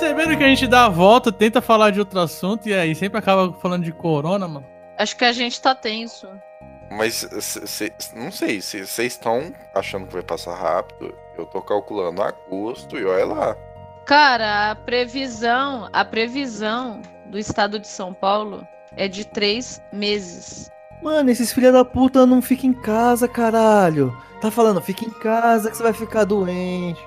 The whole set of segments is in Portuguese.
perceberam que a gente dá a volta, tenta falar de outro assunto e aí sempre acaba falando de corona, mano? Acho que a gente tá tenso. Mas cê- cê- não sei, se vocês estão achando que vai passar rápido, eu tô calculando agosto e olha lá. Cara, a previsão, a previsão do estado de São Paulo é de três meses. Mano, esses filha da puta não ficam em casa, caralho. Tá falando, fica em casa que você vai ficar doente.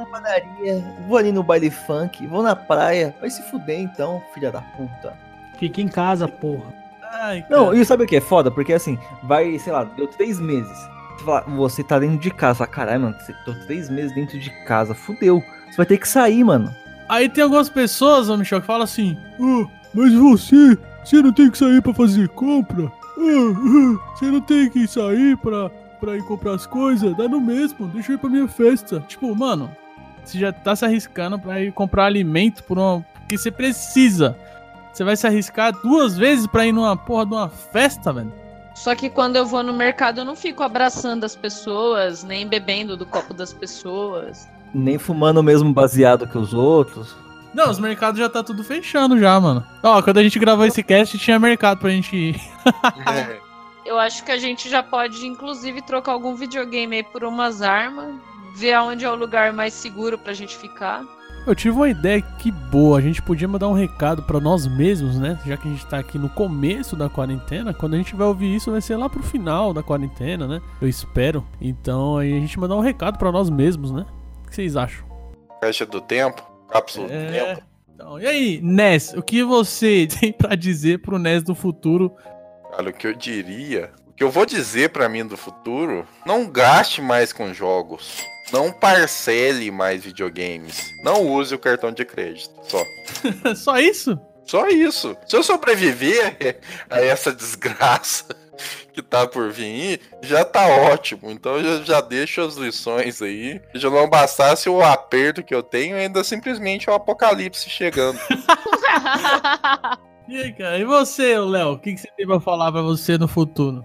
Vou na padaria, vou ali no baile funk, vou na praia. Vai se fuder então, filha da puta. Fica em casa, porra. Ai, Não, e sabe o que é foda? Porque assim, vai, sei lá, deu três meses. Você, fala, você tá dentro de casa. Fala, Caralho, mano, você tô três meses dentro de casa. Fudeu. Você vai ter que sair, mano. Aí tem algumas pessoas, ô Michel, que falam assim: "Ah, mas você, você não tem que sair pra fazer compra? Ah, ah, você não tem que sair pra, pra ir comprar as coisas? Dá no mesmo, deixa eu ir pra minha festa. Tipo, mano, você já tá se arriscando pra ir comprar alimento por uma. Porque você precisa. Você vai se arriscar duas vezes pra ir numa porra de uma festa, velho. Só que quando eu vou no mercado, eu não fico abraçando as pessoas, nem bebendo do copo das pessoas. Nem fumando o mesmo baseado que os outros. Não, os mercados já tá tudo fechando já, mano. Ó, quando a gente gravou esse cast, tinha mercado pra gente ir. Eu acho que a gente já pode, inclusive, trocar algum videogame aí por umas armas, ver aonde é o lugar mais seguro pra gente ficar. Eu tive uma ideia que boa, a gente podia mandar um recado pra nós mesmos, né? Já que a gente tá aqui no começo da quarentena, quando a gente vai ouvir isso vai ser lá pro final da quarentena, né? Eu espero. Então aí a gente mandar um recado pra nós mesmos, né? O que vocês acham? Caixa do tempo, cápsula do É. tempo. Então, e aí, Ness, o que você tem pra dizer pro Ness do futuro? Olha, o que eu diria, o que eu vou dizer pra mim do futuro, não gaste mais com jogos. Não parcele mais videogames. Não use o cartão de crédito. Só. Só isso? Só isso. Se eu sobreviver a essa desgraça que tá por vir, já tá ótimo. Então eu já, já deixo as lições aí. Já não bastasse o aperto que eu tenho, ainda simplesmente é o apocalipse chegando. E aí, cara? E você, Léo? O que, que você tem pra falar pra você no futuro?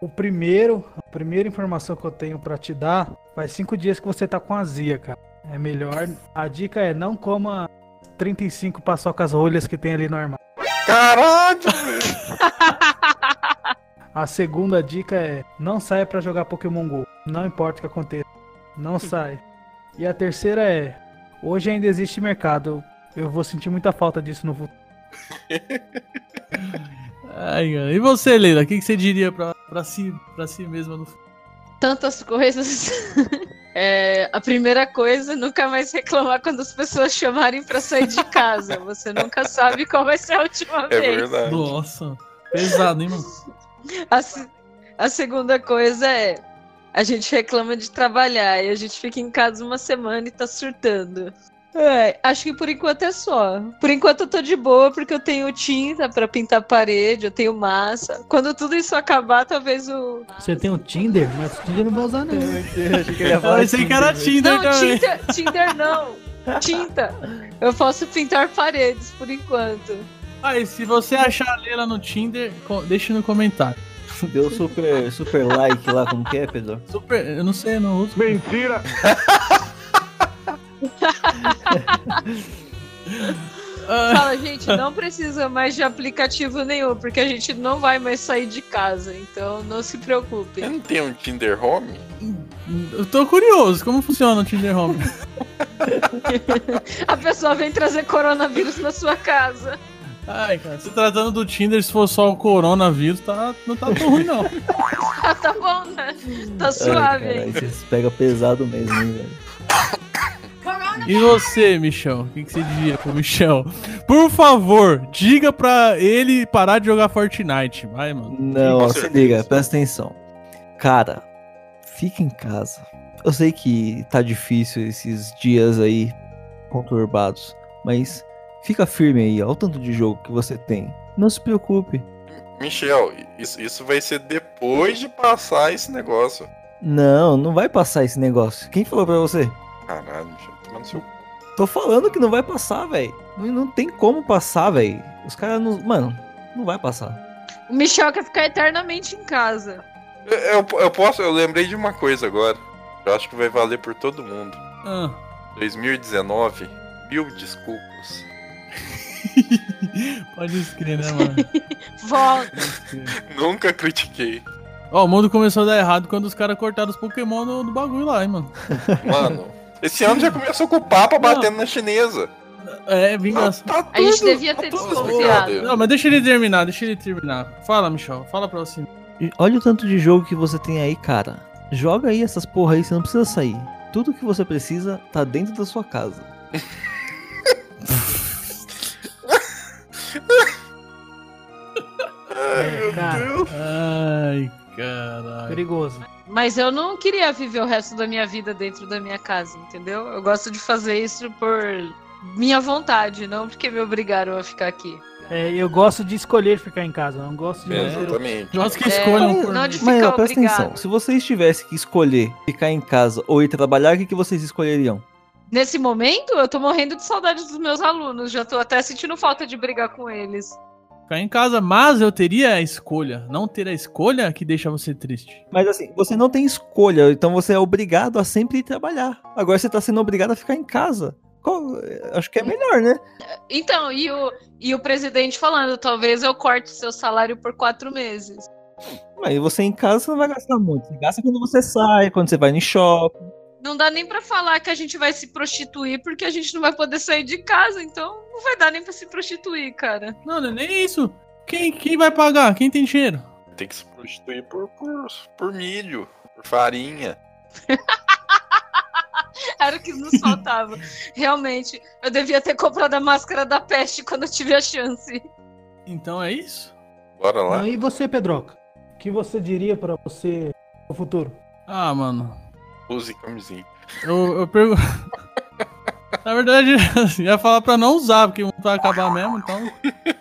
O primeiro, a primeira informação que eu tenho pra te dar, faz cinco dias que você tá com azia, cara. É melhor. A dica é não coma 35 paçocas rolhas que tem ali no armário. Caralho. A segunda dica é não saia pra jogar Pokémon GO. Não importa o que aconteça. Não sai. E a terceira é hoje ainda existe mercado. Eu vou sentir muita falta disso no futuro. Ai. E você, Leila? O que, que você diria pra, pra, si, pra si mesma no? Tantas coisas. É, a primeira coisa, nunca mais reclamar quando as pessoas chamarem pra sair de casa. Você nunca sabe qual vai ser a última É vez. verdade. Nossa, pesado, hein, mano? A, a segunda coisa é a gente reclama de trabalhar e a gente fica em casa uma semana e tá surtando. É, acho que por enquanto é só. Por enquanto eu tô de boa porque eu tenho tinta pra pintar a parede, eu tenho massa. Quando tudo isso acabar, talvez o. Você tem o Tinder? Mas o Tinder não vai usar, não. Achei que ele ia Eu falar pensei que era Tinder, Não, também. Tinder, Tinder não. Tinta. Eu posso pintar paredes por enquanto. Aí, se você achar a Leila no Tinder, deixa no comentário. Deu super, super like lá, como que é, Pedro? Super, eu não sei, eu não uso. Mentira! Fala, gente, não precisa mais de aplicativo nenhum, porque a gente não vai mais sair de casa, então não se preocupe. Eu não tenho um Tinder Home? eu tô curioso, como funciona o Tinder Home? A pessoa vem trazer coronavírus na sua casa. Ai, cara, se tratando do Tinder, se for só o coronavírus, tá, não tá tão ruim, não. Ah, tá bom, né? Tá Ai, suave, cara, aí vocês pegam pesado mesmo, hein, velho. E você, Michel? O que, que você diria pro Michel? Por favor, diga pra ele parar de jogar Fortnite. Vai, mano. Não, se certeza. liga, presta atenção. Cara, fica em casa. Eu sei que tá difícil esses dias aí conturbados, mas fica firme aí, ó, o tanto de jogo que você tem. Não se preocupe. Michel, isso, isso vai ser depois de passar esse negócio. Não, não vai passar esse negócio. Quem falou pra você? Caralho, Michel, toma no seu. Tô falando que não vai passar, velho. Não, não tem como passar, velho. Os caras não. Mano, não vai passar. O Michel quer ficar eternamente em casa. Eu, eu- eu posso, eu lembrei de uma coisa agora. Eu acho que vai valer por todo mundo. Ah, 2019 Mil desculpas. Pode escrever, né, mano? Volta. Nunca critiquei. Ó, o mundo começou a dar errado quando os caras cortaram os Pokémon do, do bagulho lá, hein, mano. Mano, esse ano já começou com o Papa batendo na chinesa. É, vingança. Tá A gente tudo- devia tá ter tudo desconfiado. Não, mas deixa ele terminar, deixa ele terminar. Fala, Michel, fala pra você. E Olha o tanto de jogo que você tem aí, cara. Joga aí essas porra aí, você não precisa sair. Tudo que você precisa tá dentro da sua casa. É, cara, Ai, caralho. perigoso. Mas eu não queria viver o resto da minha vida dentro da minha casa, entendeu? Eu gosto de fazer isso por minha vontade, não porque me obrigaram a ficar aqui. É, eu gosto de escolher ficar em casa, eu não gosto de É. Exatamente. Gosto que É, escolham mas- por não mim. de- Mas Fica ó, presta obrigado. atenção, se vocês tivessem que escolher ficar em casa ou ir trabalhar, o que, que vocês escolheriam? Nesse momento, eu tô morrendo de saudade dos meus alunos, já tô até sentindo falta de brigar com eles. Ficar em casa, mas eu teria a escolha. Não ter a escolha que deixa você triste. Mas assim, você não tem escolha, então você é obrigado a sempre ir trabalhar. Agora você tá sendo obrigado a ficar em casa. Qual- Acho que é melhor, né? Então, e o, e o presidente falando, talvez eu corte seu salário por quatro meses. Mas você em casa você não vai gastar muito. Você gasta quando você sai, quando você vai no shopping. Não dá nem pra falar que a gente vai se prostituir porque a gente não vai poder sair de casa, então não vai dar nem pra se prostituir, cara. Não, não é nem isso. Quem, quem vai pagar? Quem tem dinheiro? Tem que se prostituir por, por, por milho, por farinha. Era o que nos faltava. Realmente, eu devia ter comprado a máscara da peste quando eu tive a chance. Então é isso? Bora lá. Não, e você, Pedroca? O que você diria pra você no futuro? Ah, mano. Use camisinha. Eu, eu pergunto. Na verdade, ia falar pra não usar, porque vai acabar mesmo, então.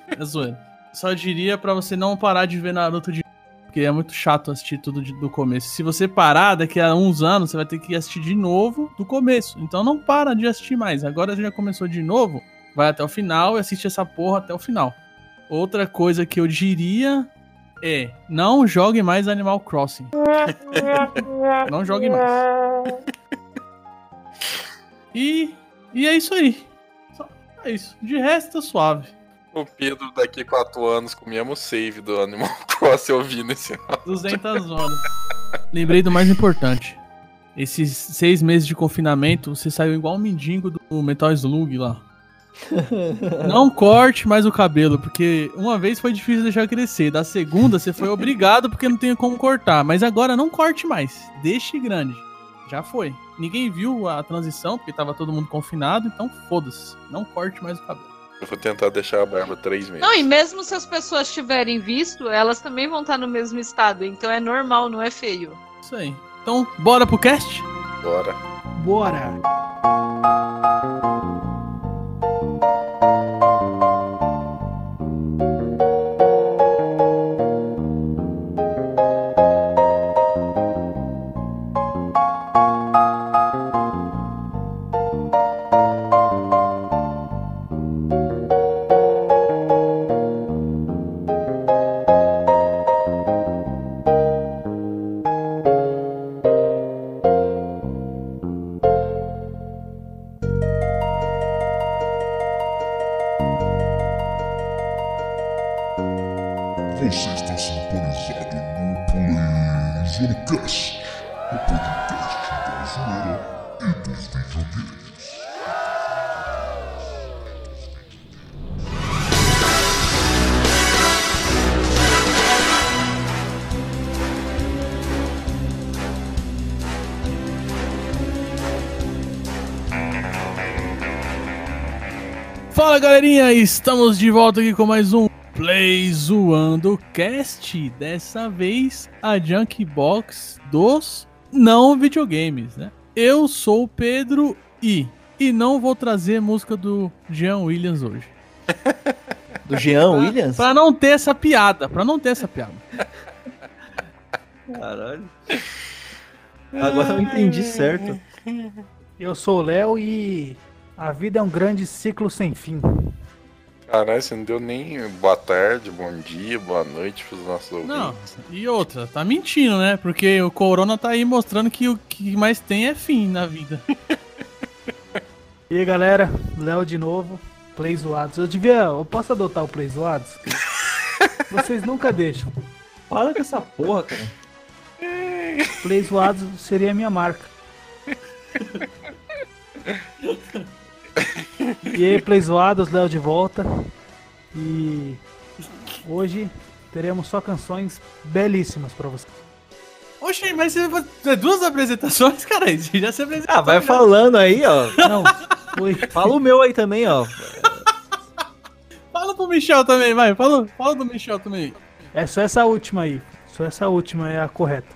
É zoeira. Só diria pra você não parar de ver Naruto de. Porque é muito chato assistir tudo de- do começo. Se você parar, daqui a uns anos, você vai ter que assistir de novo do começo. Então não para de assistir mais. Agora já começou de novo, vai até o final e assiste essa porra até o final. Outra coisa que eu diria é: não jogue mais Animal Crossing. não jogue mais. E, e é isso aí. Só é isso. De resto, tá suave. O Pedro, daqui a quatro anos, com o mesmo save do Animal Crossing ouvindo esse áudio. 200 horas. Lembrei do mais importante. Esses seis meses de confinamento, você saiu igual um mendigo do Metal Slug lá. Não corte mais o cabelo, porque uma vez foi difícil deixar crescer. Da segunda, você foi obrigado porque não tem como cortar. Mas agora não corte mais. Deixe grande. Já foi. Ninguém viu a transição, porque tava todo mundo confinado, então foda-se. Não corte mais o cabelo. Eu vou tentar deixar a barba três meses. Não, e mesmo se as pessoas tiverem visto, elas também vão estar no mesmo estado. Então é normal, não é feio. Isso aí. Então, bora pro cast? Bora. Bora! thank you Você está sintonizado no PlayZonecast, o podcast da zoeira e dos videogames. Fala galerinha, estamos de volta aqui com mais um Play Zoando Cast. Dessa vez a Junk Box dos não videogames, né? Eu sou o Pedro e e não vou trazer música do Jean Williams hoje. Do Jean Williams? Pra não ter essa piada, pra não ter essa piada. Caralho. Agora eu entendi certo. Eu sou o Léo e a vida é um grande ciclo sem fim. Caralho, você não deu nem boa tarde, bom dia, boa noite pros nossos Não, ouvintes. e outra, tá mentindo, né? Porque o Corona tá aí mostrando que o que mais tem é fim na vida. E aí, galera, Léo de novo, Play Zoados. Eu devia. Eu posso adotar o Play Zoados? Vocês nunca deixam. Para com essa porra, cara. Play Zoados seria a minha marca. E aí, Play Zoados, Léo de volta. E hoje teremos só canções belíssimas pra você. Oxe, mas você vai fazer duas apresentações, cara? Já se apresentou. Ah, vai já. falando aí, ó. Não, foi. Fala o meu aí também, ó. Fala pro Michel também, vai. Fala, fala do Michel também. É só essa última aí. Só essa última é a correta.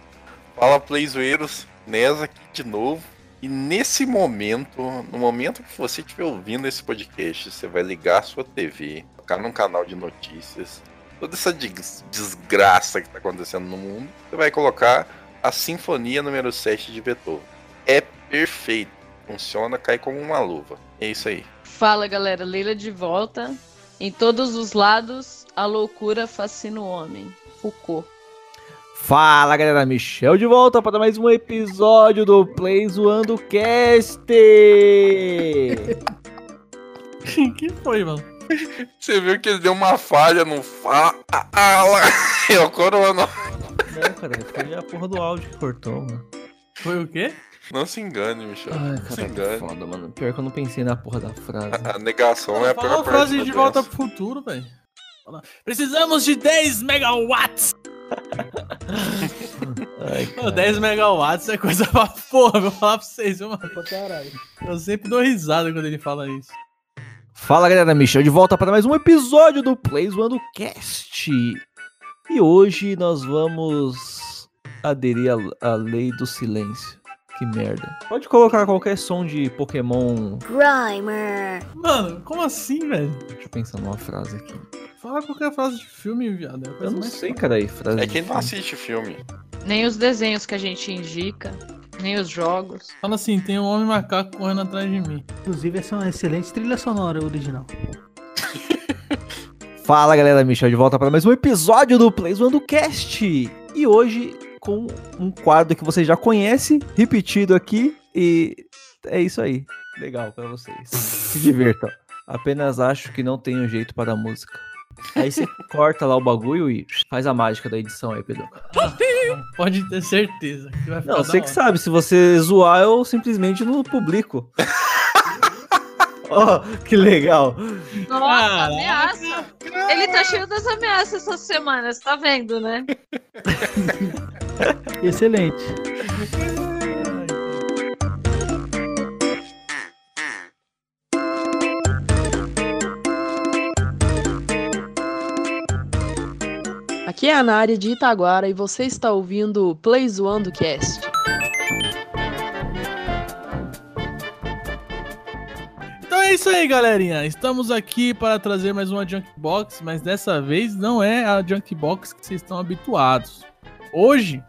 Fala Playzoeiros, Nes aqui de novo. E nesse momento, no momento que você estiver ouvindo esse podcast, você vai ligar a sua TV, tocar num canal de notícias, toda essa des- desgraça que está acontecendo no mundo, você vai colocar a Sinfonia número 7 de Beethoven. É perfeito. Funciona, cai como uma luva. É isso aí. Fala galera, Leila de volta. Em todos os lados, a loucura fascina o homem. Foucault. Fala galera, Michel de volta para mais um episódio do Play Zoando Cast. que foi, mano? Você viu que ele deu uma falha no fala. É o corona. Não, cara, foi a porra do áudio que cortou, mano. Foi o quê? Não se engane, Michel. Ai, não se cara, que engane. foda, mano. Pior que eu não pensei na porra da frase. A, a negação é a Fala pior a frase parte de da volta doença. pro futuro, velho. Fala, Precisamos de 10 megawatts. Ai, Pô, cara. 10 megawatts é coisa pra porra, vou falar pra vocês, viu, mano? Caralho. Eu sempre dou risada quando ele fala isso. Fala galera, Michel de volta para mais um episódio do Play Zoando Cast. E hoje nós vamos aderir à lei do silêncio. Que merda. Pode colocar qualquer som de Pokémon. Grimer. Mano, como assim, velho? Deixa eu pensar numa frase aqui. Fala qualquer frase de filme, viado. É Eu não mais sei, cara, aí. Frase É quem não assiste filme. Nem os desenhos que a gente indica, nem os jogos. Fala assim, tem um homem macaco correndo atrás de mim. Inclusive, essa é uma excelente trilha sonora original. Fala galera, Michel de volta para mais um episódio do Play Zoando Cast. E hoje com um quadro que você já conhece, repetido aqui. E é isso aí. Legal pra vocês. Se divirtam. Apenas acho que não tenho jeito para a música. Aí você corta lá o bagulho e faz a mágica da edição aí, Pedro. Pode ter certeza que vai ficar Não, você que hora. sabe, se você zoar, eu simplesmente não publico. Ó, que legal. Nossa, Caraca. ameaça! Ele tá cheio das ameaças essas semanas, tá vendo, né? Excelente. Aqui é a Nária de Itaguara e você está ouvindo o Play Zoando Cast. É isso aí, galerinha. Estamos aqui para trazer mais uma Junkbox, mas dessa vez não é a Junkbox que vocês estão habituados. Hoje,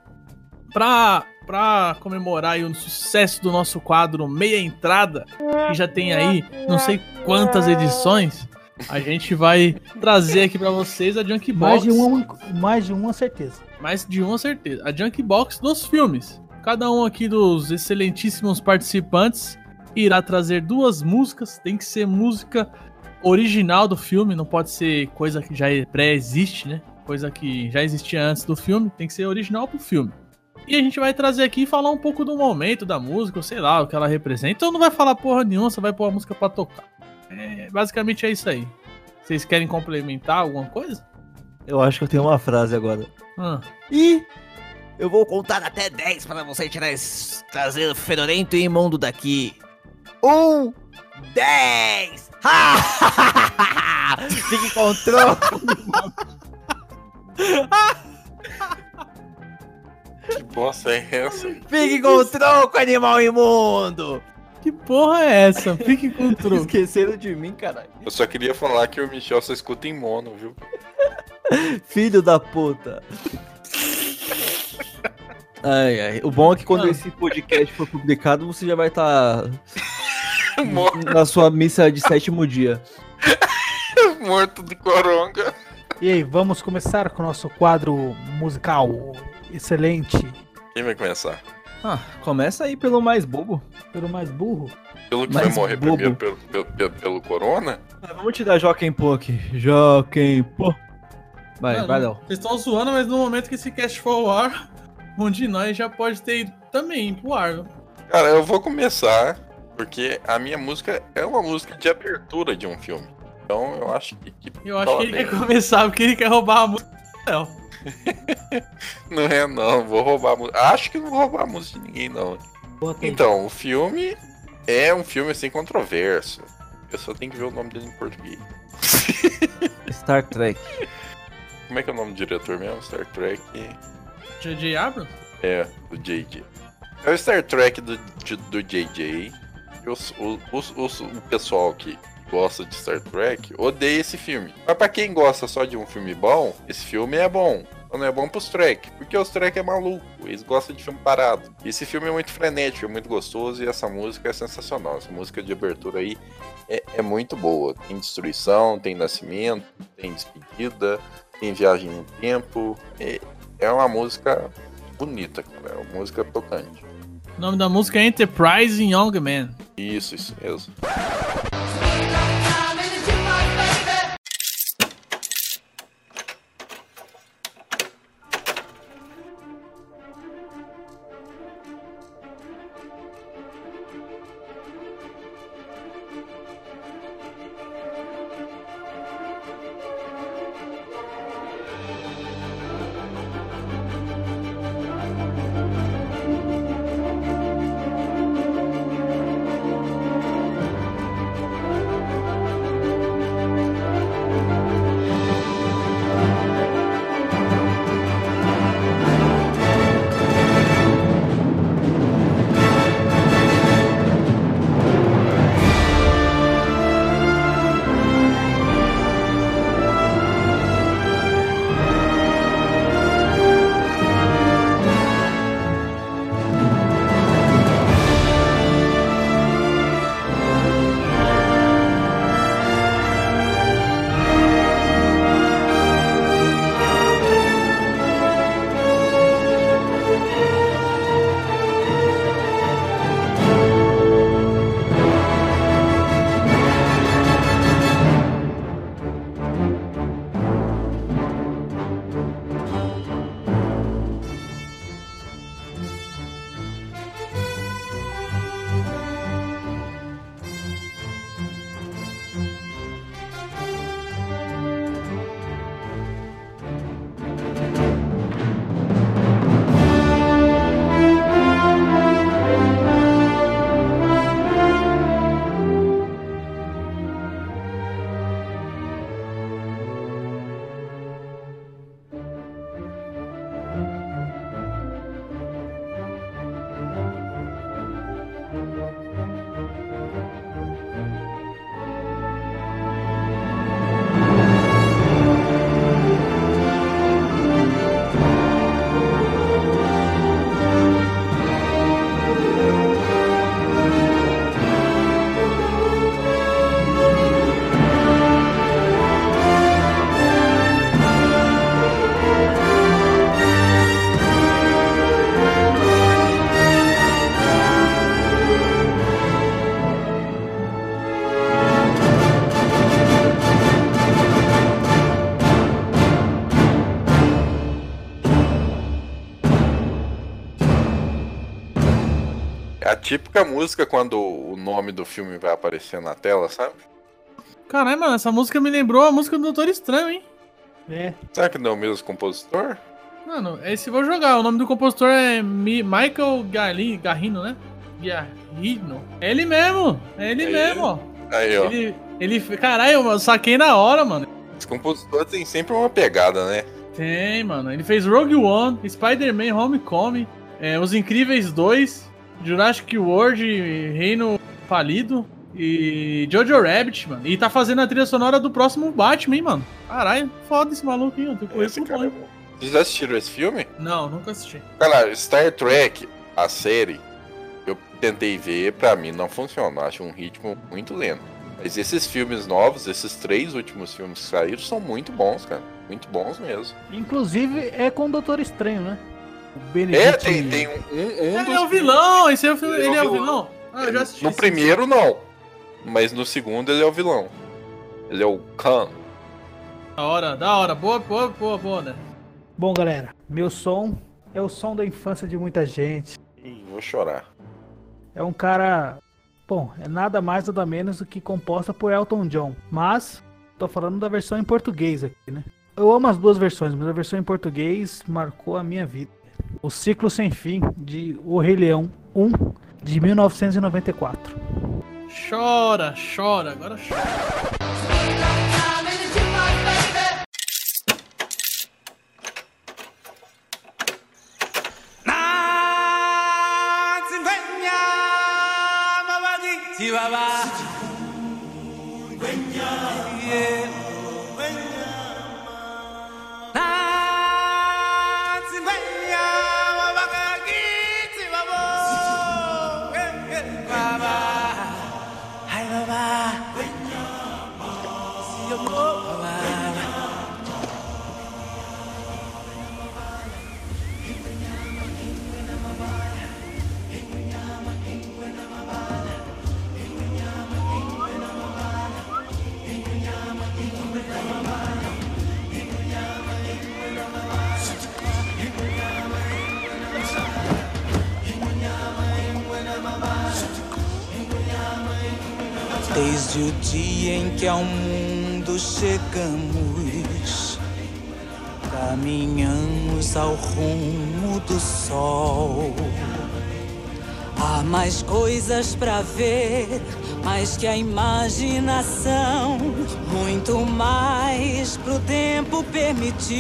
pra, pra comemorar aí o sucesso do nosso quadro Meia Entrada, que já tem aí não sei quantas edições, a gente vai trazer aqui pra vocês a Junkbox. Mais de uma, mais de uma certeza. Mais de uma certeza. A Junkbox dos filmes. Cada um aqui dos excelentíssimos participantes irá trazer duas músicas. Tem que ser música original do filme, não pode ser coisa que já pré-existe, né? Coisa que já existia antes do filme. Tem que ser original pro filme. E a gente vai trazer aqui e falar um pouco do momento da música, ou sei lá, o que ela representa. Então não vai falar porra nenhuma, você vai pôr a música pra tocar. É, basicamente é isso aí. Vocês querem complementar alguma coisa? Eu acho que eu tenho uma frase agora. Ah. E eu vou contar até 10 para você tirar esse trazer fedorento e imundo daqui. Um, dez! Ha! Fique com o tronco. Que bosta é essa? Fique com o tronco, animal imundo! Que porra é essa? Fique com o. Esqueceram de mim, caralho. Eu só queria falar que o Michel só escuta em mono, viu? Filho da puta. Ai, ai. O bom é que quando Não. esse podcast for publicado, você já vai estar Mor- na sua missa de sétimo dia. Morto de coronga. E aí, vamos começar com o nosso quadro musical excelente. Quem vai começar? Ah, começa aí pelo mais bobo. Pelo mais burro. Pelo que Mas vai morrer bobo. primeiro pelo, pelo, pelo, pelo Corona? Ah, vamos te dar Joaquim Pô aqui. Joaquim Pô. Vai, Não, vai. Léo. Vocês estão zoando, mas no momento que esse cast for ao ar, um de nós já pode ter ido também pro ar. Cara, eu vou começar, porque a minha música é uma música de abertura de um filme. Então eu acho que. que Eu acho que ele bem. quer começar porque ele quer roubar a música do Léo. Não é, não. Vou roubar a música. Acho que não vou roubar a música de ninguém, não. Então, o filme é um filme assim controverso. Eu só tenho que ver o nome dele em português. Star Trek. Como é que é o nome do diretor mesmo? Star Trek. J.J. Abrams? É, do JJ. É o Star Trek do, do JJ. Os- o, os- os- o pessoal que gosta de Star Trek odeia esse filme. Mas pra quem gosta só de um filme bom, esse filme é bom. Não é bom pros Trek, porque os Trek é maluco, eles gostam de filme parado. Esse filme é muito frenético, é muito gostoso e essa música é sensacional. Essa música de abertura aí é, é muito boa. Tem destruição, tem nascimento, tem despedida, tem viagem no tempo. É, é uma música bonita, cara. É uma música tocante. O nome da música é Enterprise Young Man. Isso, isso mesmo. Típica música quando o nome do filme vai aparecer na tela, sabe? Caralho, mano, essa música me lembrou a música do Doutor Estranho, hein? É, Será que não é o mesmo compositor? Mano, esse eu vou jogar. O nome do compositor é Mi- Michael Garli- Garrino, né? Garrino. É ele mesmo. É ele É mesmo, ó. Aí, ó. Ele, ele. Caralho, eu saquei na hora, mano. Esse compositor tem sempre uma pegada, né? Tem, mano. Ele fez Rogue One, Spider-Man Homecoming, é, Os Incríveis 2, Jurassic World Reino Falido e Jojo Rabbit, mano. E tá fazendo a trilha sonora do próximo Batman, hein, mano. Caralho, foda esse maluco, hein? Eu tenho Esse conheço cara é bom. Vocês já assistiram esse filme? Não, nunca assisti. Cara, Star Trek, a série, eu tentei ver, pra mim não funciona. Eu acho um ritmo muito lento. Mas esses filmes novos, esses três últimos filmes que saíram, são muito bons, cara. Muito bons mesmo. inclusive é com o Doutor Estranho, né? O Benedito É, tem, tem um, um, um Ele é o vilão, esse é o filme. Ele Ele é é o o vilão? Ah, eu já assisti. No primeiro, não. Mas no segundo, ele é o vilão. Ele é o Khan. Da hora, da hora. Boa, boa, boa, boa, né? Bom, galera, meu som é o som da infância de muita gente. Ih, vou chorar. É um cara. Bom, é nada mais nada menos do que composta por Elton John. Mas, tô falando da versão em português aqui, né? Eu amo as duas versões, mas a versão em português marcou a minha vida. O Ciclo Sem Fim, de O Rei Leão 1, de 1994. Chora, chora, agora chora. Desde o dia em que ao mundo chegamos, caminhamos ao rumo do sol. Há mais coisas pra ver, mais que a imaginação, muito mais pro tempo permitir.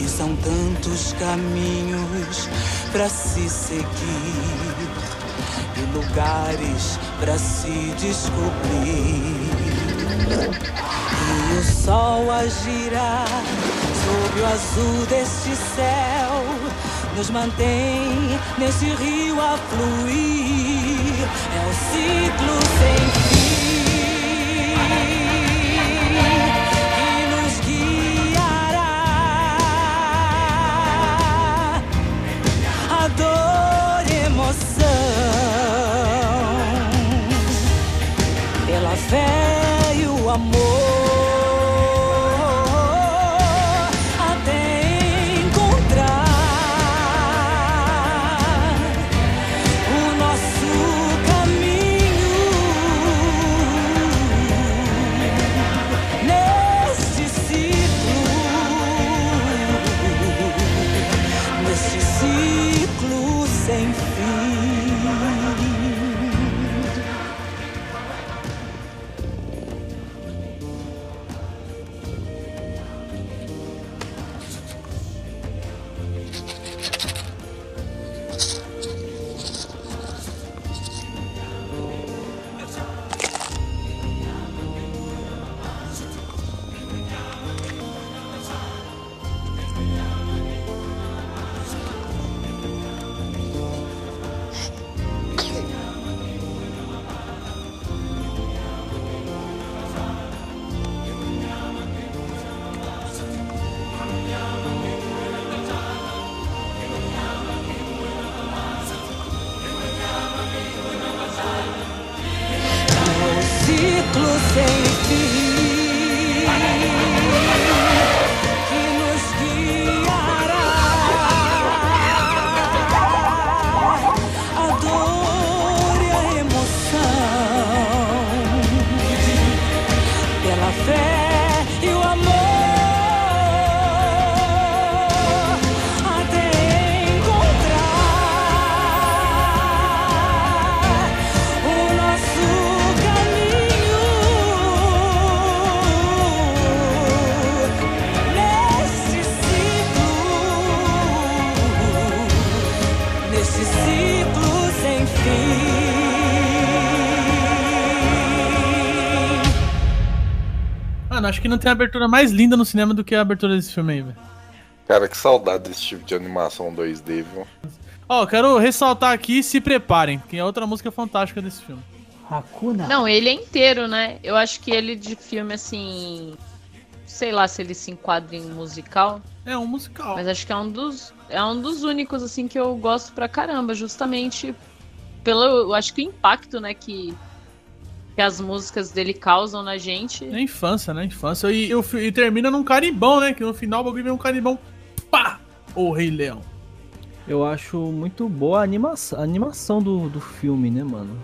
E são tantos caminhos pra se seguir lugares pra se descobrir. E o sol a girar sob o azul deste céu nos mantém nesse rio a fluir. É o ciclo sem fim fe. Acho que não tem abertura mais linda no cinema do que a abertura desse filme aí, velho. Cara, que saudade desse tipo de animação 2D, viu? Ó, quero ressaltar aqui, se preparem, que é outra música fantástica desse filme. Hakuna. Não, ele é inteiro, né? Eu acho que ele de filme assim. Sei lá se ele se enquadra em musical. É um musical. Mas acho que é um dos, é um dos únicos, assim, que eu gosto pra caramba, justamente pelo, eu acho que o impacto, né, que, que as músicas dele causam na gente. Na infância, né? Infância. E, e, e termina num carimbão, né? Que no final o bagulho vem um carimbão. Pá! O Rei Leão. Eu acho muito boa a animação, a animação do, do filme, né, mano?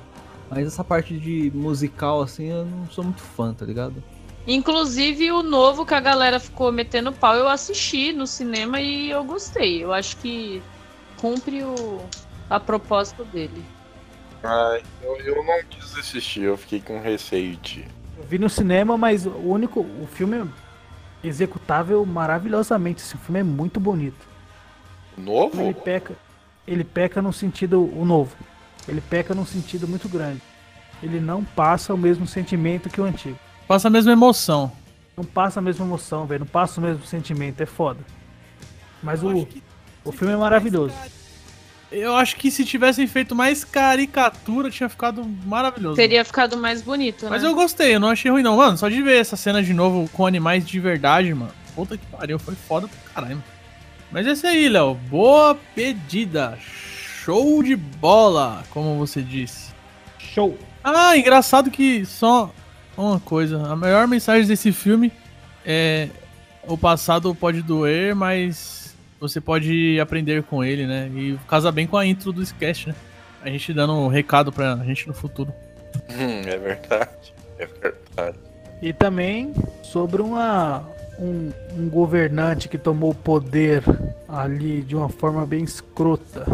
Mas essa parte de musical, assim, eu não sou muito fã, tá ligado? Inclusive o novo que a galera ficou metendo pau, eu assisti no cinema e eu gostei. Eu acho que cumpre o, a propósito dele. Ai, eu, eu não quis assistir, eu fiquei com receio de. Eu vi no cinema, mas o único. O filme é executável maravilhosamente. Esse filme é muito bonito. Ele Novo? peca. Ele peca no sentido. O novo. Ele peca num sentido muito grande. Ele não passa o mesmo sentimento que o antigo. Passa a mesma emoção. Não passa a mesma emoção, velho. Não passa o mesmo sentimento. É foda. Mas o, o filme é maravilhoso. Eu acho que se tivessem feito mais caricatura, tinha ficado maravilhoso. Teria ficado mais bonito, né? Mas eu gostei, eu não achei ruim não. Mano, só de ver essa cena de novo com animais de verdade, mano. Puta que pariu, foi foda pra caralho. Mas é isso aí, Léo. Boa pedida. Show de bola, como você disse. Show! Ah, engraçado que só uma coisa. A maior mensagem desse filme é o passado pode doer, mas você pode aprender com ele, né? E casa bem com a intro do sketch, né? A gente dando um recado pra gente no futuro. Hum, é verdade. É verdade. E também sobre uma, um, um governante que tomou o poder ali de uma forma bem escrota.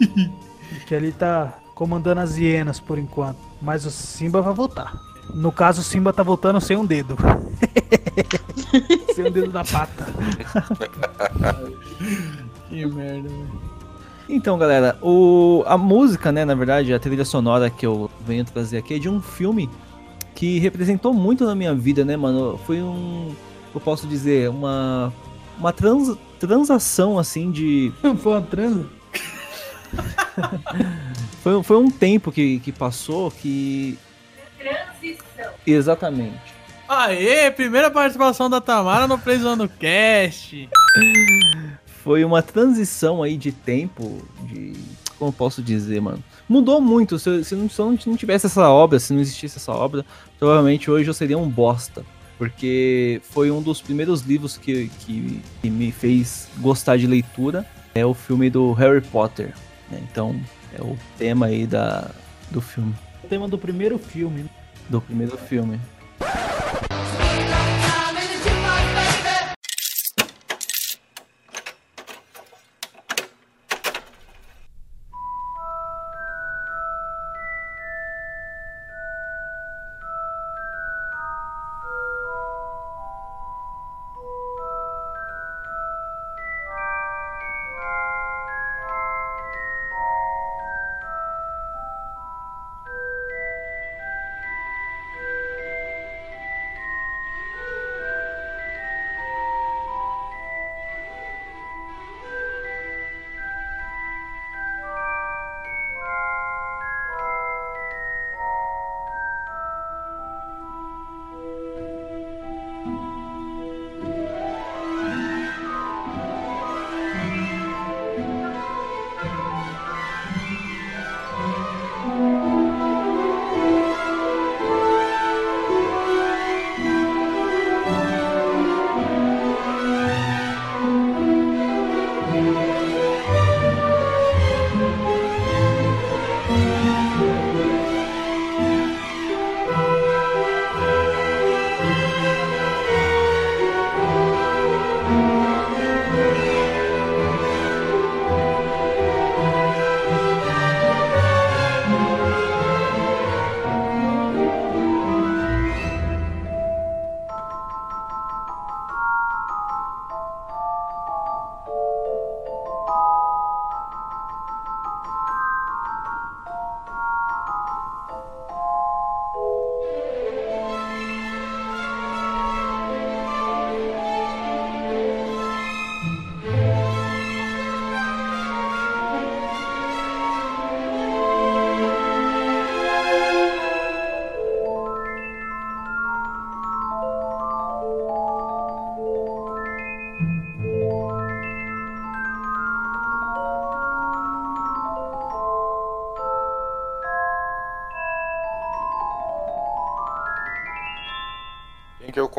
Que ali tá comandando as hienas por enquanto. Mas o Simba vai voltar. No caso, o Simba tá voltando sem um dedo. sem um dedo da pata. Que merda, velho. Então, galera, o, a música, né, na verdade, a trilha sonora que eu venho trazer aqui é de um filme que representou muito na minha vida, né, mano? Foi um, eu posso dizer, uma uma trans, transação assim de Foi uma transa? foi, foi um tempo que, que passou que Transição. exatamente. Aê, primeira participação da Tamara no Precisando Cast. Foi uma transição aí de tempo, de. Como eu posso dizer, mano? Mudou muito. Se, se, não, se eu não tivesse essa obra, se não existisse essa obra, provavelmente hoje eu seria um bosta. Porque foi um dos primeiros livros que, que, que me fez gostar de leitura. É o filme do Harry Potter. né? Então, é o tema aí da, do filme. Tema do primeiro filme. Do primeiro filme.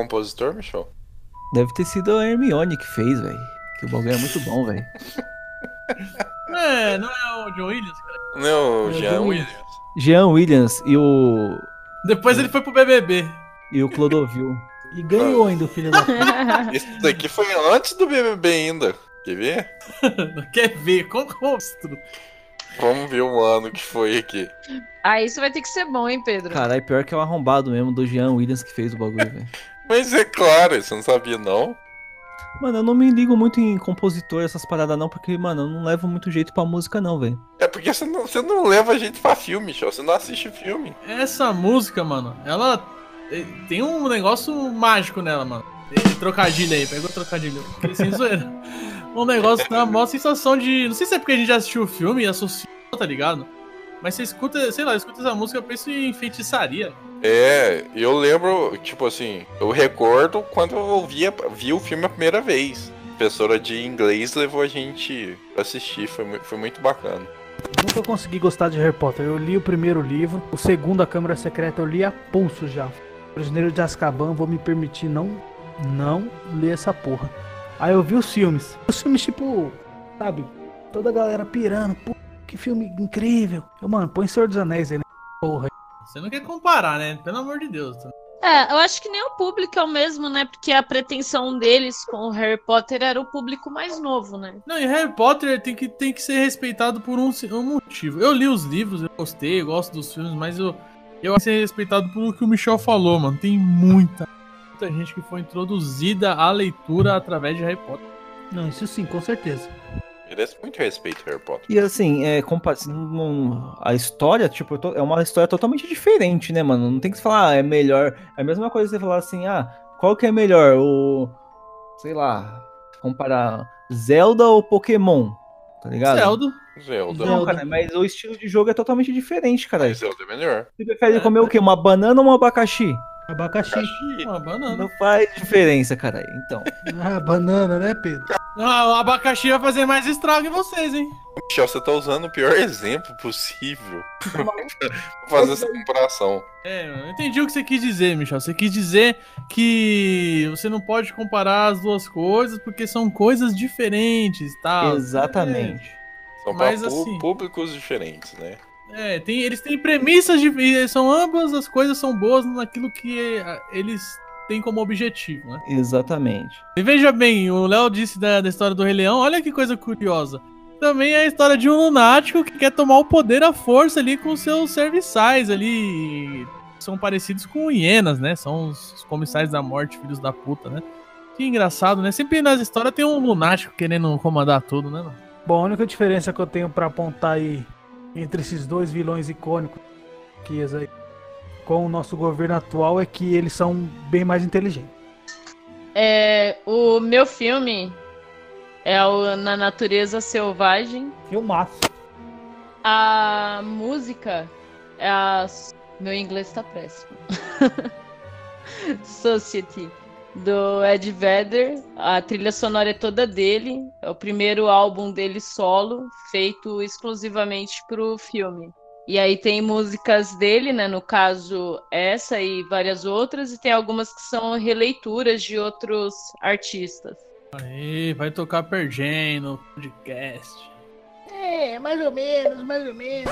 Compositor, Michel? Deve ter sido a Hermione que fez, velho. Que o bagulho é muito bom, velho. É, não é o John Williams, cara. Não, É, Jean John Williams. Jean Williams e o. Depois ele foi pro BBB. E o Clodovil. E ganhou ainda o filho da puta. Esse daqui foi antes do BBB ainda. Quer ver? Quer ver? Qual monstro? Vamos ver o ano que foi aqui. Ah, isso vai ter que ser bom, hein, Pedro? Caralho, pior que é o arrombado mesmo do Jean Williams que fez o bagulho, velho. Mas é claro, você não sabia não? Mano, eu não me ligo muito em compositor, essas paradas não, porque, mano, eu não levo muito jeito pra música não, velho. É porque você não, você não leva gente pra filme, Michel. Você não assiste filme. Essa música, mano, ela eh, tem um negócio mágico nela, mano. Esse trocadilho aí, pegou o trocadilho. Sem zoeira. Um negócio dá uma sensação de. Não sei se é porque a gente já assistiu o filme e associou, tá ligado? Mas você escuta, sei lá, escuta essa música, eu penso em feitiçaria. É, eu lembro, tipo assim, eu recordo quando eu via, vi o filme a primeira vez. A professora de inglês levou a gente pra assistir, foi, foi muito bacana. Nunca consegui gostar de Harry Potter. Eu li o primeiro livro, o segundo, A Câmara Secreta, eu li a pulso já. Prisioneiro de Azkaban, vou me permitir não, não ler essa porra. Aí eu vi os filmes. Os filmes, tipo, sabe, toda a galera pirando. Pô, que filme incrível. Eu, mano, põe Senhor dos Anéis aí, né? Porra. Você não quer comparar, né? Pelo amor de Deus. É, eu acho que nem o público é o mesmo, né? Porque a pretensão deles com o Harry Potter era o público mais novo, né? Não, e Harry Potter tem que, tem que ser respeitado por um, um motivo. Eu li os livros, eu gostei, eu gosto dos filmes, mas eu, eu acho que ser respeitado por o que o Michel falou, mano. Tem muita, muita gente que foi introduzida à leitura através de Harry Potter. Não, isso sim, com certeza. Merece muito respeito, Harry Potter. E assim, é, a história, tipo, to- é uma história totalmente diferente, né, mano? Não tem que se falar, ah, é melhor. É a mesma coisa você falar assim, ah, qual que é melhor? O. Sei lá, comparar Zelda ou Pokémon, tá ligado? Zelda. Zelda. Não, cara, mas o estilo de jogo é totalmente diferente, cara. Mas Zelda é melhor. Você prefere comer o quê? Uma banana ou um abacaxi? Abacaxi. Uma banana. Não faz diferença, cara. Então. Ah, banana, né, Pedro? Ah, o abacaxi vai fazer mais estrago em vocês, hein? Michel, você tá usando o pior exemplo possível pra fazer essa comparação. É, eu entendi o que você quis dizer, Michel. Você quis dizer que você não pode comparar as duas coisas porque são coisas diferentes, tá? Exatamente. São pra Mas, pu- assim- públicos diferentes, né? É, tem, eles têm premissas de. São ambas as coisas são boas naquilo que eles têm como objetivo, né? Exatamente. E veja bem, o Léo disse da, da história do Rei Leão, olha que coisa curiosa. Também é a história de um lunático que quer tomar o poder à força ali com seus serviçais ali. São parecidos com hienas, né? São os, os comissais da morte, filhos da puta, né? Que engraçado, né? Sempre nas histórias tem um lunático querendo comandar tudo, né? mano? Bom, a única diferença que eu tenho pra apontar aí entre esses dois vilões icônicos aí com o nosso governo atual é que eles são bem mais inteligentes. É, o meu filme é o Na Natureza Selvagem. Filmaço. A música é a. Meu inglês tá péssimo. Society, do Ed Vedder. A trilha sonora é toda dele. É o primeiro álbum dele solo, feito exclusivamente pro filme. E aí tem músicas dele, né? No caso, essa e várias outras, e tem algumas que são releituras de outros artistas. Aí, vai tocar Pergen no podcast. É, mais ou menos, mais ou menos.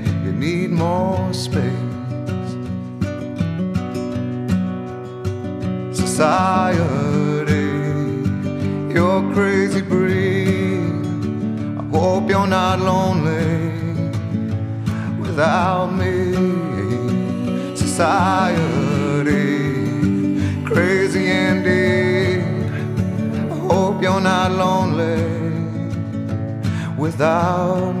need more space. Society, you're crazy breed. I hope you're not lonely without me. Society, crazy indeed. I hope you're not lonely without me.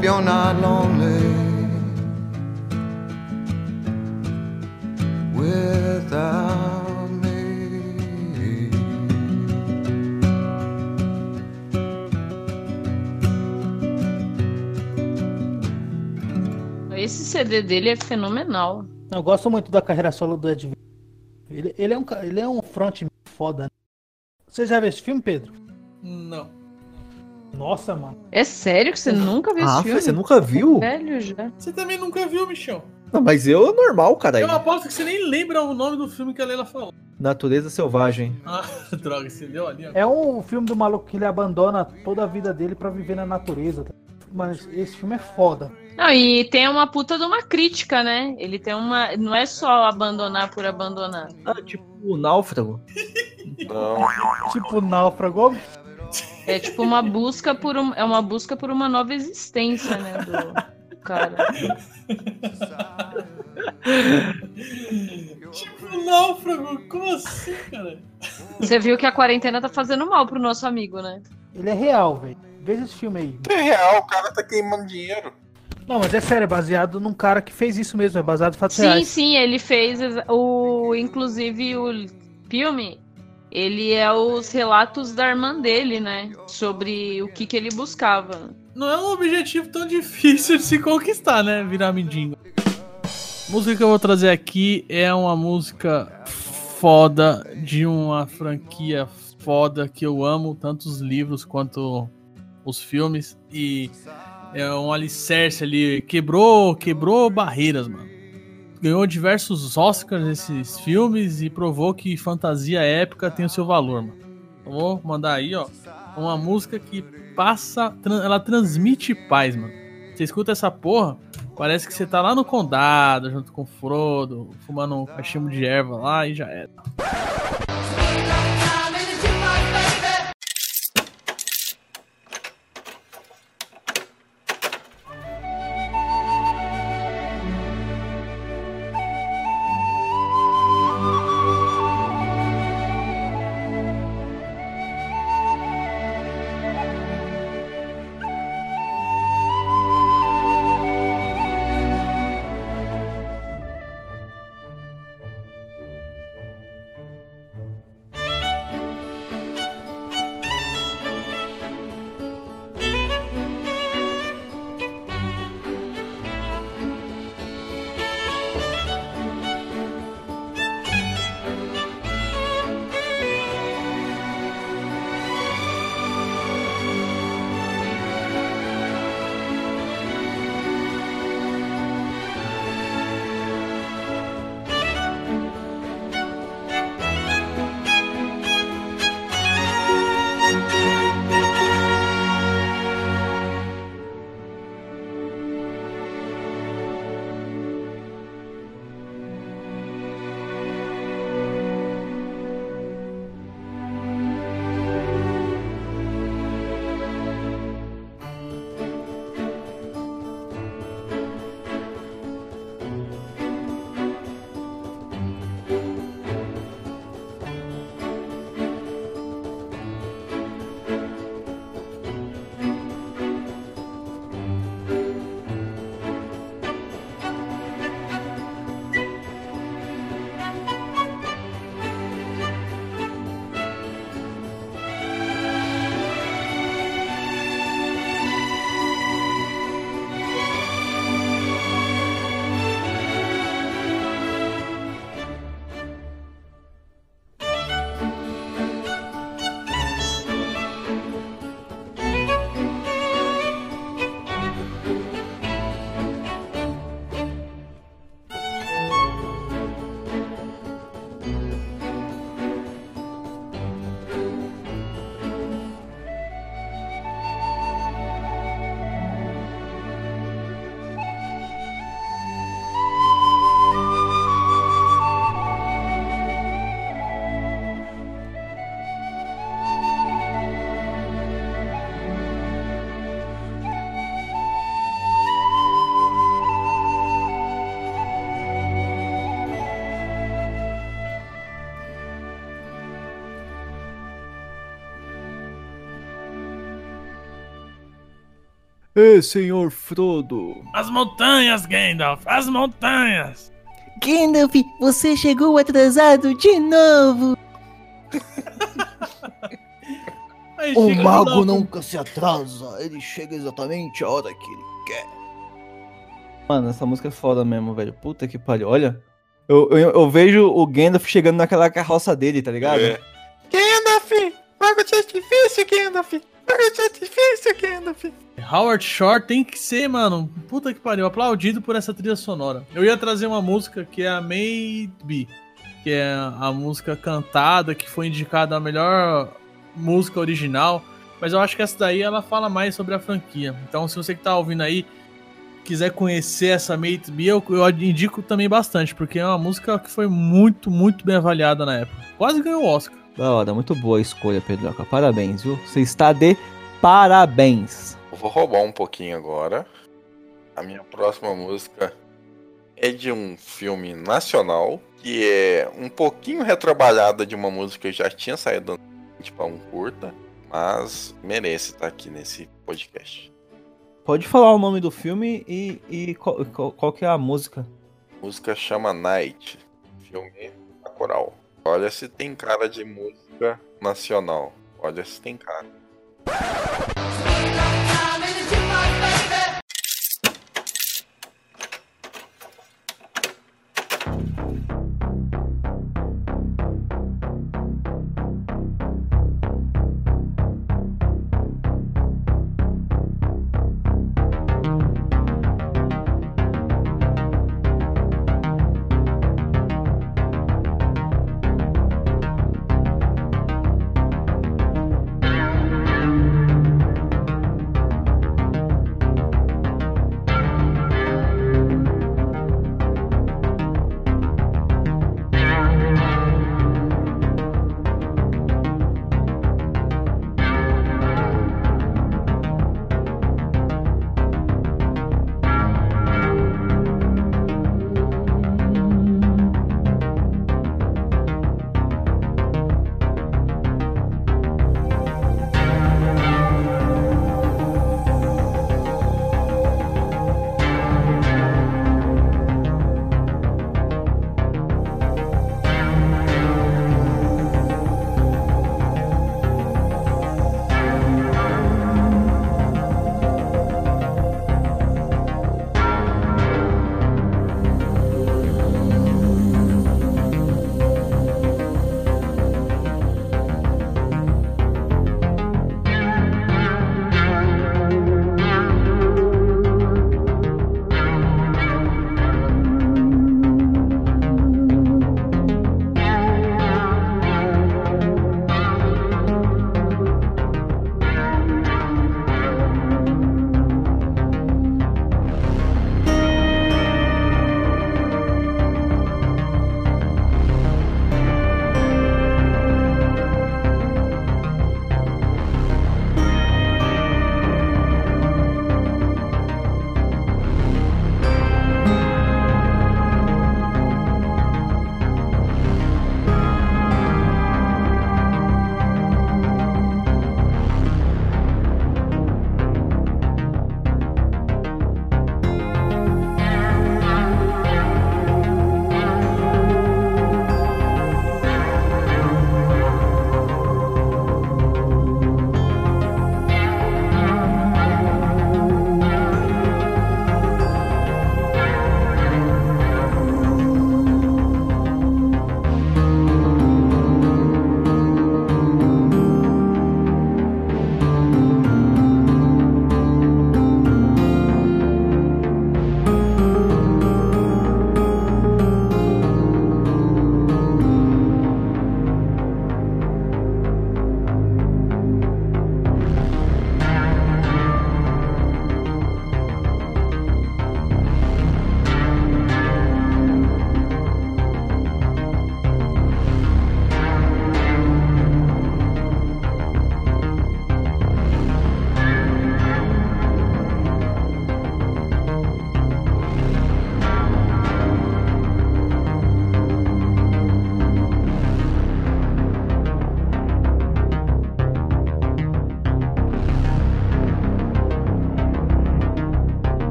Hope you're not lonely without me. Esse CD dele é fenomenal. Eu gosto muito da carreira solo do Ed. Ele, ele é um ele é um front foda. Né? Você já viu esse filme, Pedro? Não. Nossa, mano. É sério que você nunca viu Ah, esse filme? você nunca viu? Velho já. Você também nunca viu, Michel? Não, mas eu é normal, cara. Eu aposto que você nem lembra o nome do filme que a Leila falou. Natureza Selvagem. Ah, droga, você deu ali, ó. É um filme do maluco que ele abandona toda a vida dele pra viver na natureza. Mas esse filme é foda. Não, e tem uma puta de uma crítica, né? Ele tem uma. Não é só abandonar por abandonar. Ah, tipo o Náufrago. Não. Tipo náufrago. É tipo uma busca por um, é uma busca por uma nova existência, né? Do cara. Tipo, náufrago, como assim, cara? Você viu que a quarentena tá fazendo mal pro nosso amigo, né? Ele é real, velho. Veja esse filme aí. É real, o cara tá queimando dinheiro. Não, mas é sério, é baseado num cara que fez isso mesmo, é baseado em fatos Sim, reais. sim, ele fez o. Inclusive o filme. Ele é os relatos da irmã dele, né? Sobre o que, que ele buscava. Não é um objetivo tão difícil de se conquistar, né? Virar mendigo. A música que eu vou trazer aqui é uma música foda de uma franquia foda que eu amo, tanto os livros quanto os filmes. E é um alicerce ali. Quebrou, quebrou barreiras, mano. Ganhou diversos Oscars esses filmes e provou que fantasia épica tem o seu valor, mano. Vou mandar aí, ó, uma música que passa, ela transmite paz, mano. Você escuta essa porra, parece que você tá lá no condado, junto com o Frodo, fumando um cachimbo de erva lá e já era. Ê, senhor Frodo. As montanhas, Gandalf, as montanhas. Gandalf, você chegou atrasado de novo. Aí O mago nunca se atrasa, ele chega exatamente a hora que ele quer. Mano, essa música é foda mesmo, velho. Puta que pariu. Olha, eu, eu, eu vejo o Gandalf chegando naquela carroça dele, tá ligado? É. Gandalf! Fogo de artifício, Gandalf! De artifício, Gandalf! Howard Shore tem que ser, mano, puta que pariu, aplaudido por essa trilha sonora. Eu ia trazer uma música que é a Made Be, que é a música cantada, que foi indicada a melhor música original, mas eu acho que essa daí ela fala mais sobre a franquia. Então, se você que tá ouvindo aí quiser conhecer essa Made Be, eu, eu indico também bastante, porque é uma música que foi muito, muito bem avaliada na época. Quase ganhou o Oscar. Da hora, muito boa a escolha, Pedroca. Parabéns, viu? Você está de parabéns. Eu vou roubar um pouquinho agora. A minha próxima música é de um filme nacional, que é um pouquinho retrabalhada de uma música que já tinha saído para um curta, mas merece estar aqui nesse podcast. Pode falar o nome do filme e, e qual, qual, qual que é a música. A música chama Night, filme na coral. Olha se tem cara de música nacional. Olha se tem cara.